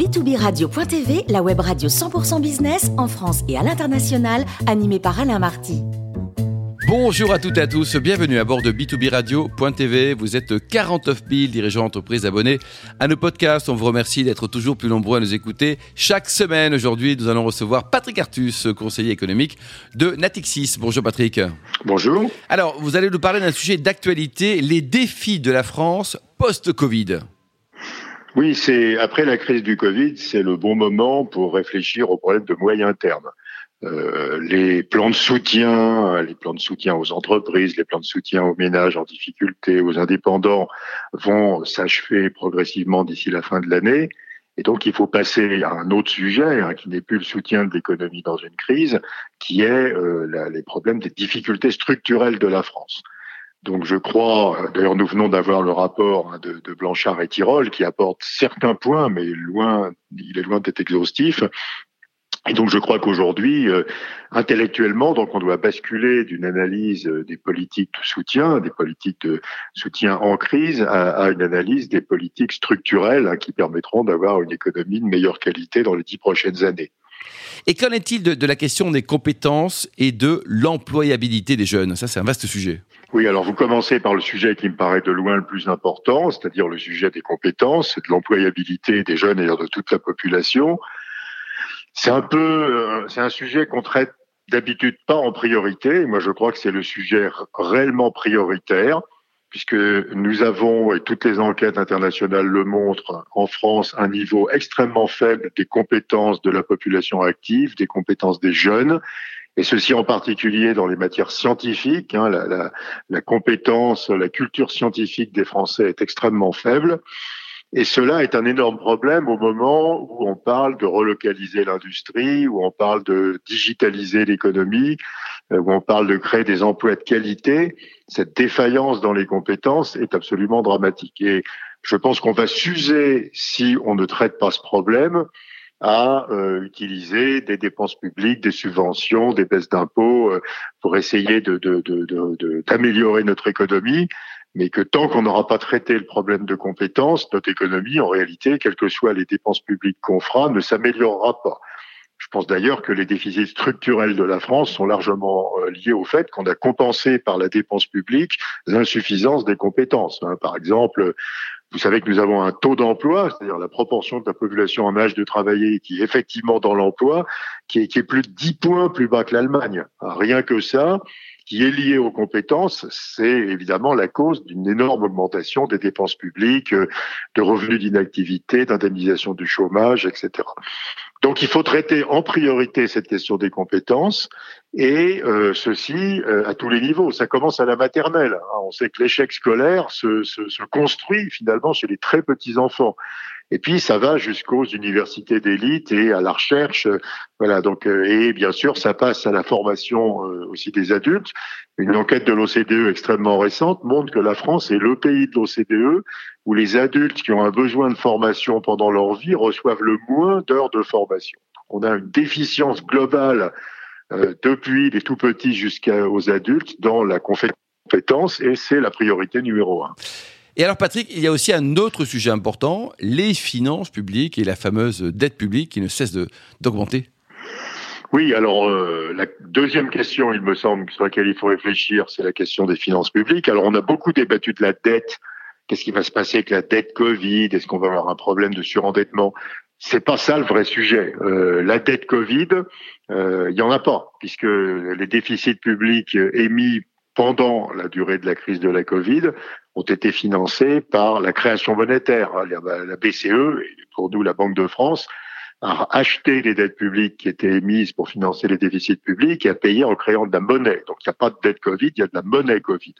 b2b-radio.tv, la web radio 100% business en France et à l'international, animée par Alain Marty. Bonjour à toutes et à tous, bienvenue à bord de B2B Radio.tv. Vous êtes 49 000 dirigeants d'entreprise abonnés à nos podcasts. On vous remercie d'être toujours plus nombreux à nous écouter chaque semaine. Aujourd'hui, nous allons recevoir Patrick Artus, conseiller économique de Natixis. Bonjour Patrick. Bonjour. Alors, vous allez nous parler d'un sujet d'actualité, les défis de la France post-Covid. Oui, c'est après la crise du Covid, c'est le bon moment pour réfléchir aux problèmes de moyen terme. Euh, les plans de soutien, les plans de soutien aux entreprises, les plans de soutien aux ménages en difficulté, aux indépendants vont s'achever progressivement d'ici la fin de l'année. Et donc, il faut passer à un autre sujet, hein, qui n'est plus le soutien de l'économie dans une crise, qui est euh, les problèmes des difficultés structurelles de la France. Donc, je crois, d'ailleurs, nous venons d'avoir le rapport hein, de, Blanchard et Tirol qui apporte certains points, mais loin, il est loin d'être exhaustif, et donc je crois qu'aujourd'hui, euh, intellectuellement, donc on doit basculer d'une analyse euh, des politiques de soutien, des politiques de soutien en crise, à, à une analyse des politiques structurelles hein, qui permettront d'avoir une économie de meilleure qualité dans les dix prochaines années. Et qu'en est-il de, de, la question des compétences et de l'employabilité des jeunes? Ça, c'est un vaste sujet. Oui, alors vous commencez par le sujet qui me paraît de loin le plus important, c'est-à-dire le sujet des compétences, de l'employabilité des jeunes et de toute la population. C'est un euh, c'est un sujet qu'on traite d'habitude pas en priorité. Moi, je crois que c'est le sujet réellement prioritaire, puisque nous avons, et toutes les enquêtes internationales le montrent, en France, un niveau extrêmement faible des compétences de la population active, des compétences des jeunes, et ceci en particulier dans les matières scientifiques. Hein, la, la, la compétence, la culture scientifique des Français est extrêmement faible. Et cela est un énorme problème au moment où on parle de relocaliser l'industrie, où on parle de digitaliser l'économie, où on parle de créer des emplois de qualité. Cette défaillance dans les compétences est absolument dramatique. Et je pense qu'on va s'user, si on ne traite pas ce problème, à euh, utiliser des dépenses publiques, des subventions, des baisses d'impôts euh, pour essayer d'améliorer de, de, de, notre économie mais que tant qu'on n'aura pas traité le problème de compétences, notre économie, en réalité, quelles que soient les dépenses publiques qu'on fera, ne s'améliorera pas. Je pense d'ailleurs que les déficits structurels de la France sont largement euh, liés au fait qu'on a compensé par la dépense publique l'insuffisance des compétences. Hein. Par exemple, vous savez que nous avons un taux d'emploi, c'est-à-dire la proportion de la population en âge de travailler qui est effectivement dans l'emploi, qui est, plus de 10 points plus bas que l'Allemagne. Rien que ça, qui est lié aux compétences, c'est évidemment la cause d'une énorme augmentation des dépenses publiques, euh, de revenus d'inactivité, d'indemnisation du chômage, etc. Donc il faut traiter en priorité cette question des compétences et euh, ceci euh, à tous les niveaux. Ça commence à la maternelle. Hein. On sait que l'échec scolaire se, construit finalement chez les très petits enfants. Et puis ça va jusqu'aux universités d'élite et à la recherche. Voilà. Donc euh, et bien sûr ça passe à la formation euh, aussi des adultes. Une enquête de l'OCDE extrêmement récente montre que la France est le pays de l'OCDE où les adultes qui ont un besoin de formation pendant leur vie reçoivent le moins d'heures de formation. On a une déficience globale euh, depuis les tout petits jusqu'aux adultes dans la compétence et c'est la priorité numéro un. Et alors Patrick, il y a aussi un autre sujet important, les finances publiques et la fameuse dette publique qui ne cesse d'augmenter. Oui, alors euh, la deuxième question, il me semble, sur laquelle il faut réfléchir, c'est la question des finances publiques. Alors on a beaucoup débattu de la dette. Qu'est-ce qui va se passer avec la dette Covid? Est-ce qu'on va avoir un problème de surendettement? C'est pas ça le vrai sujet. Euh, la dette Covid, euh, il y en a pas, puisque les déficits publics émis pendant la durée de la crise de la Covid ont été financés par la création monétaire. La BCE, pour nous la Banque de France, a acheté les dettes publiques qui étaient émises pour financer les déficits publics et a payé en créant de la monnaie. Donc il n'y a pas de dette Covid, il y a de la monnaie Covid.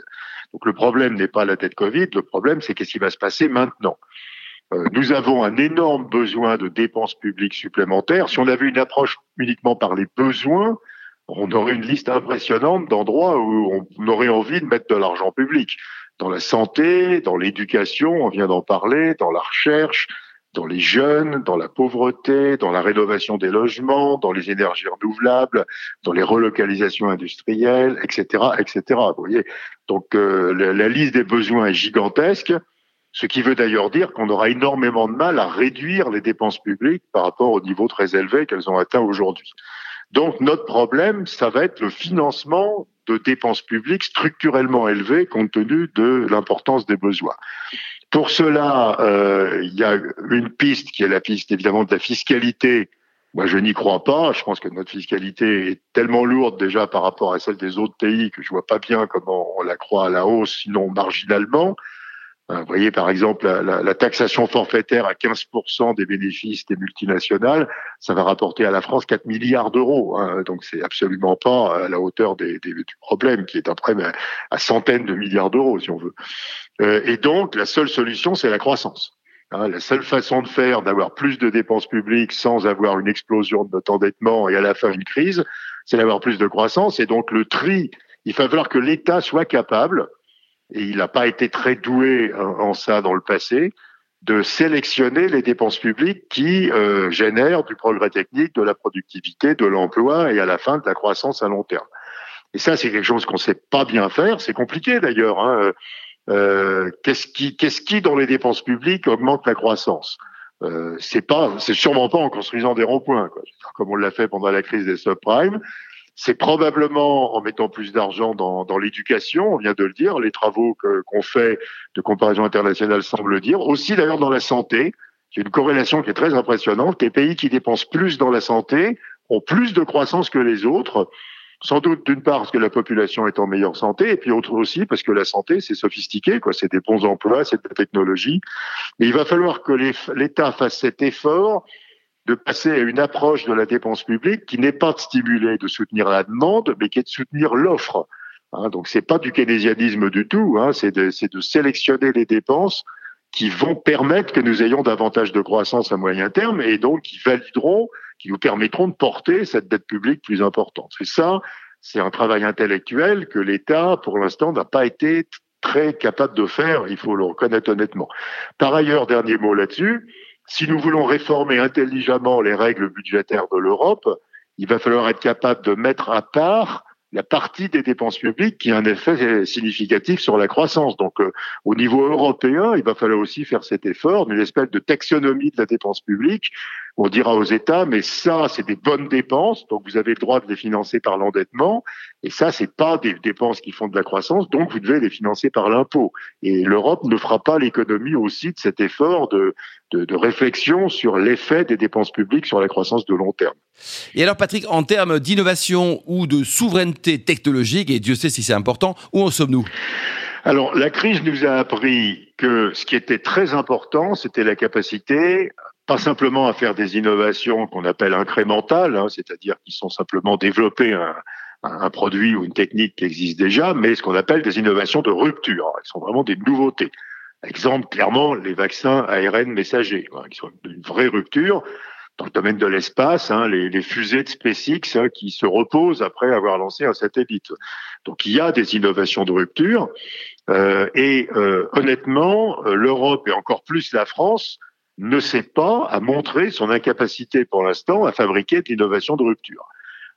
Donc le problème n'est pas la dette Covid, le problème c'est qu'est-ce qui va se passer maintenant? Euh, nous avons un énorme besoin de dépenses publiques supplémentaires. Si on avait une approche uniquement par les besoins, on aurait une liste impressionnante d'endroits où on aurait envie de mettre de l'argent public dans la santé, dans l'éducation, on vient d'en parler, dans la recherche, dans les jeunes, dans la pauvreté, dans la rénovation des logements, dans les énergies renouvelables, dans les relocalisations industrielles, etc., etc. Vous voyez, donc euh, la, la, liste des besoins est gigantesque. Ce qui veut d'ailleurs dire qu'on aura énormément de mal à réduire les dépenses publiques par rapport au niveau très élevé qu'elles ont atteint aujourd'hui. Donc notre problème, ça va être le financement de dépenses publiques structurellement élevées compte tenu de l'importance des besoins. Pour cela, euh, il y a une piste qui est la piste évidemment de la fiscalité. Moi, je n'y crois pas. Je pense que notre fiscalité est tellement lourde déjà par rapport à celle des autres pays que je vois pas bien comment on la croit à la hausse, sinon marginalement. Vous voyez par exemple la, taxation forfaitaire à 15% des bénéfices des multinationales, ça va rapporter à la France 4 milliards d'euros. Hein, donc c'est absolument pas à la hauteur des, des, du problème qui est après à centaines de milliards d'euros si on veut. Euh, et donc la seule solution c'est la croissance. Hein, la seule façon de faire, d'avoir plus de dépenses publiques sans avoir une explosion de notre endettement et à la fin une crise, c'est d'avoir plus de croissance. Et donc le tri, il va falloir que l'État soit capable et il n'a pas été très doué en, ça dans le passé, de sélectionner les dépenses publiques qui euh, génèrent du progrès technique, de la productivité, de l'emploi et à la fin de la croissance à long terme. Et ça, c'est quelque chose qu'on ne sait pas bien faire. C'est compliqué d'ailleurs. Hein. Euh, qu'est-ce qui, qu'est-ce qui dans les dépenses publiques augmente la croissance? Euh, C'est pas, c'est sûrement pas en construisant des ronds-points, comme on l'a fait pendant la crise des subprimes. C'est probablement en mettant plus d'argent dans, dans l'éducation, on vient de le dire, les travaux qu'on fait de comparaison internationale semblent le dire. Aussi d'ailleurs dans la santé, a une corrélation qui est très impressionnante. Les pays qui dépensent plus dans la santé ont plus de croissance que les autres. Sans doute d'une part parce que la population est en meilleure santé, et puis autre aussi parce que la santé c'est sophistiqué, quoi. C'est des bons emplois, c'est de la technologie. Mais il va falloir que l'État fasse cet effort de passer à une approche de la dépense publique qui n'est pas de stimuler, de soutenir la demande, mais qui est de soutenir l'offre. Hein, donc c'est pas du keynésianisme du tout, hein, c'est de, de, sélectionner les dépenses qui vont permettre que nous ayons davantage de croissance à moyen terme et donc qui valideront, qui nous permettront de porter cette dette publique plus importante. C'est ça, c'est un travail intellectuel que l'État, pour l'instant, n'a pas été très capable de faire, il faut le reconnaître honnêtement. Par ailleurs, dernier mot là-dessus, si nous voulons réformer intelligemment les règles budgétaires de l'Europe, il va falloir être capable de mettre à part la partie des dépenses publiques qui a un effet significatif sur la croissance. Donc, euh, au niveau européen, il va falloir aussi faire cet effort d'une espèce de taxonomie de la dépense publique. On dira aux États, mais ça, c'est des bonnes dépenses, donc vous avez le droit de les financer par l'endettement, et ça, c'est pas des dépenses qui font de la croissance, donc vous devez les financer par l'impôt. Et l'Europe ne fera pas l'économie aussi de cet effort de, de, de réflexion sur l'effet des dépenses publiques sur la croissance de long terme. Et alors, Patrick, en termes d'innovation ou de souveraineté technologique, et Dieu sait si c'est important, où en sommes-nous? Alors, la crise nous a appris que ce qui était très important, c'était la capacité, pas simplement à faire des innovations qu'on appelle incrémentales, hein, c'est-à-dire qui sont simplement développer un, un, produit ou une technique qui existe déjà, mais ce qu'on appelle des innovations de rupture. Elles sont vraiment des nouveautés. Exemple, clairement, les vaccins ARN messagers, qui sont une vraie rupture dans le domaine de l'espace, hein, les, les, fusées de SpaceX hein, qui se reposent après avoir lancé un satellite. Donc il y a des innovations de rupture euh, et euh, honnêtement, euh, l'Europe et encore plus la France ne sait pas à montrer son incapacité pour l'instant à fabriquer de l'innovation de rupture.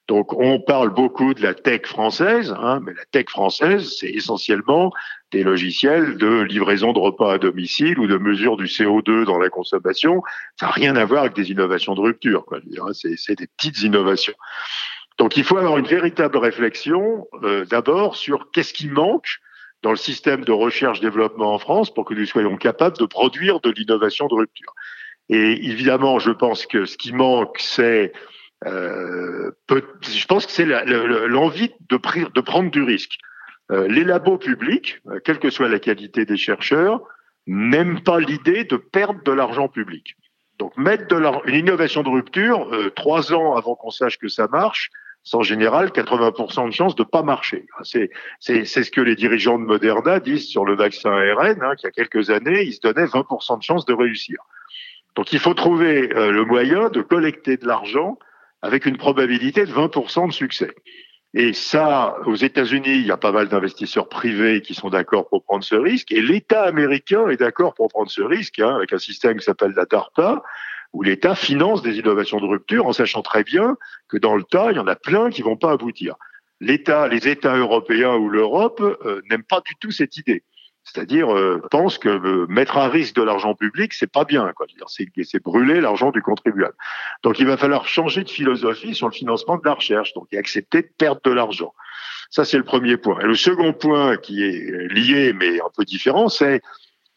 Donc on parle beaucoup de la tech française, hein, mais la tech française, c'est essentiellement des logiciels de livraison de repas à domicile ou de mesure du CO2 dans la consommation. Ça n'a rien à voir avec des innovations de rupture. Hein, c'est des petites innovations. Donc il faut avoir une véritable réflexion euh, d'abord sur qu'est-ce qui manque dans le système de recherche-développement en France pour que nous soyons capables de produire de l'innovation de rupture. Et évidemment, je pense que ce qui manque, c'est euh, je pense que c'est l'envie de, de, prendre du risque. Euh, les labos publics, euh, quelle que soit la qualité des chercheurs, n'aiment pas l'idée de perdre de l'argent public. Donc mettre de une innovation de rupture, trois ans avant qu'on sache que ça marche, c'est en général 80% de chances de pas marcher. C'est ce que les dirigeants de Moderna disent sur le vaccin ARN, hein, qu'il y a quelques années, ils se donnaient 20% de chances de réussir. Donc il faut trouver le moyen de collecter de l'argent avec une probabilité de 20% de succès. Et ça, aux États-Unis, il y a pas mal d'investisseurs privés qui sont d'accord pour prendre ce risque, et l'État américain est d'accord pour prendre ce risque, hein, avec un système qui s'appelle la DARPA, où l'État finance des innovations de rupture, en sachant très bien que dans le tas, il y en a plein qui vont pas aboutir. L'État, les États européens ou l'Europe euh, n'aiment pas du tout cette idée. C'est-à-dire euh, pense que euh, mettre à risque de l'argent public, c'est pas bien. C'est brûler l'argent du contribuable. Donc il va falloir changer de philosophie sur le financement de la recherche, donc et accepter de perdre de l'argent. Ça c'est le premier point. Et le second point qui est lié mais un peu différent, c'est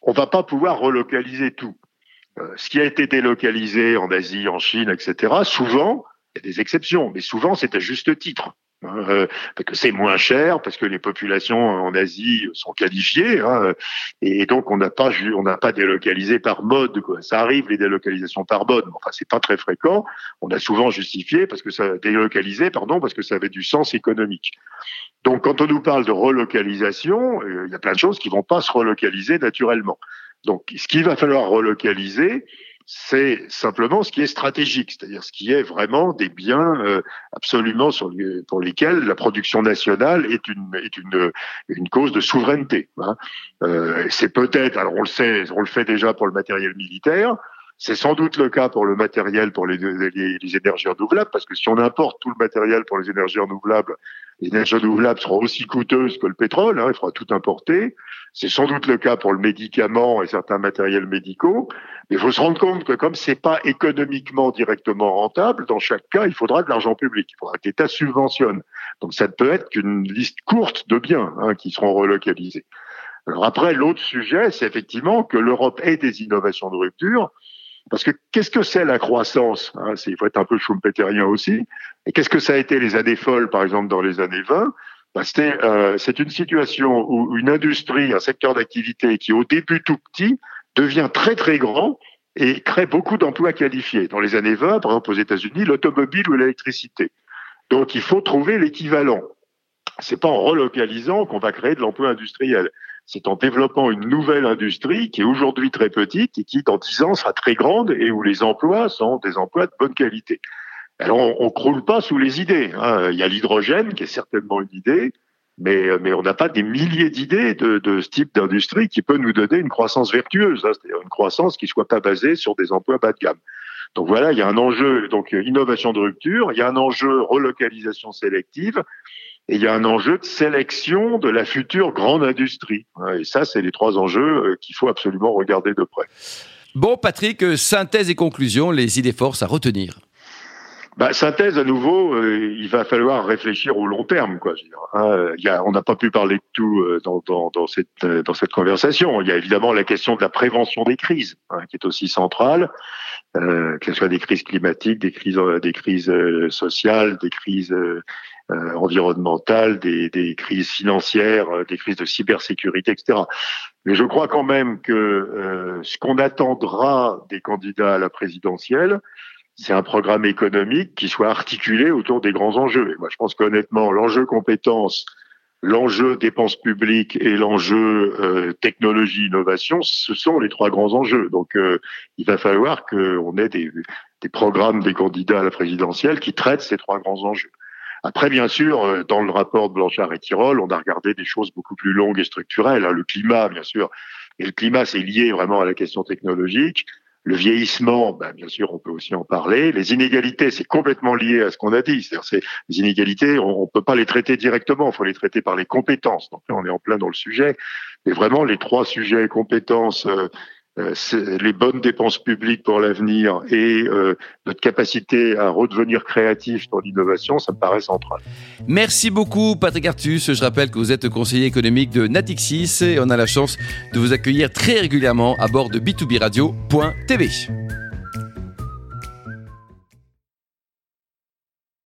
on va pas pouvoir relocaliser tout. Euh, ce qui a été délocalisé en Asie, en Chine, etc. Souvent, il y a des exceptions, mais souvent c'est à juste titre. Hein, euh, parce que c'est moins cher, parce que les populations en Asie sont qualifiées, hein, et donc on n'a pas on n'a pas délocalisé par mode. Quoi. Ça arrive les délocalisations par mode, mais enfin c'est pas très fréquent. On a souvent justifié parce que ça délocalisé, pardon, parce que ça avait du sens économique. Donc quand on nous parle de relocalisation, euh, il y a plein de choses qui vont pas se relocaliser naturellement. Donc ce qu'il va falloir relocaliser, c'est simplement ce qui est stratégique, c'est-à-dire ce qui est vraiment des biens euh, absolument sur pour lesquels la production nationale est une est une une cause de souveraineté. Hein. Euh, c'est peut-être, alors on le sait, on le fait déjà pour le matériel militaire. C'est sans doute le cas pour le matériel pour les, énergies renouvelables, parce que si on importe tout le matériel pour les énergies renouvelables, les énergies renouvelables seront aussi coûteuses que le pétrole, hein, il faudra tout importer. C'est sans doute le cas pour le médicament et certains matériels médicaux. Mais il faut se rendre compte que comme c'est pas économiquement directement rentable, dans chaque cas, il faudra de l'argent public. Il faudra que l'État subventionne. Donc ça ne peut être qu'une liste courte de biens hein, qui seront relocalisés. Alors après, l'autre sujet, c'est effectivement que l'Europe ait des innovations de rupture. Parce que qu'est-ce que c'est la croissance hein, Il faut être un peu schumpeterien aussi. Et qu'est-ce que ça a été les années folles, par exemple, dans les années 20 bah, euh, C'est une situation où une industrie, un secteur d'activité qui, au début tout petit, devient très très grand et crée beaucoup d'emplois qualifiés. Dans les années 20, par exemple aux États-Unis, l'automobile ou l'électricité. Donc il faut trouver l'équivalent. C'est pas en relocalisant qu'on va créer de l'emploi industriel c'est en développant une nouvelle industrie qui est aujourd'hui très petite et qui, dans dix ans, sera très grande et où les emplois sont des emplois de bonne qualité. Alors, on, on croule pas sous les idées. Hein. Il y a l'hydrogène qui est certainement une idée, mais, mais on n'a pas des milliers d'idées de, de, ce type d'industrie qui peut nous donner une croissance vertueuse, hein. c'est-à-dire une croissance qui soit pas basée sur des emplois bas de gamme. Donc voilà, il y a un enjeu, donc innovation de rupture, il y a un enjeu relocalisation sélective, et il y a un enjeu de sélection de la future grande industrie. Et ça, c'est les trois enjeux euh, qu'il faut absolument regarder de près. Bon, Patrick, euh, synthèse et conclusion, les idées forces à retenir. Bah, synthèse à nouveau, euh, il va falloir réfléchir au long terme. Quoi, hein, il y a, on n'a pas pu parler de tout dans, dans, dans, cette, dans cette conversation. Il y a évidemment la question de la prévention des crises, hein, qui est aussi centrale, que ce soit des crises climatiques, des crises, des crises sociales, des crises environnementales, des, des, crises financières, euh, des crises de cybersécurité, etc. Mais je crois quand même que euh, ce qu'on attendra des candidats à la présidentielle, c'est un programme économique qui soit articulé autour des grands enjeux. Et moi, je pense qu'honnêtement, l'enjeu compétences, l'enjeu dépenses publiques et l'enjeu euh, technologie innovation, ce sont les trois grands enjeux. Donc, il va falloir qu'on ait des, des programmes des candidats à la présidentielle qui traitent ces trois grands enjeux. Après, bien sûr, euh, dans le rapport de Blanchard et Tirol, on a regardé des choses beaucoup plus longues et structurelles. Hein. Le climat, bien sûr. Et le climat, c'est lié vraiment à la question technologique. Le vieillissement, ben, bien sûr, on peut aussi en parler. Les inégalités, c'est complètement lié à ce qu'on a dit. C'est-à-dire, les inégalités, on, ne peut pas les traiter directement. Il faut les traiter par les compétences. Donc là, on est en plein dans le sujet. Mais vraiment, les trois sujets compétences, euh, les bonnes dépenses publiques pour l'avenir et euh, notre capacité à redevenir créatif dans l'innovation, ça me paraît central. Merci beaucoup Patrick Artus. Je rappelle que vous êtes conseiller économique de Natixis et on a la chance de vous accueillir très régulièrement à bord de b2b radio.tv.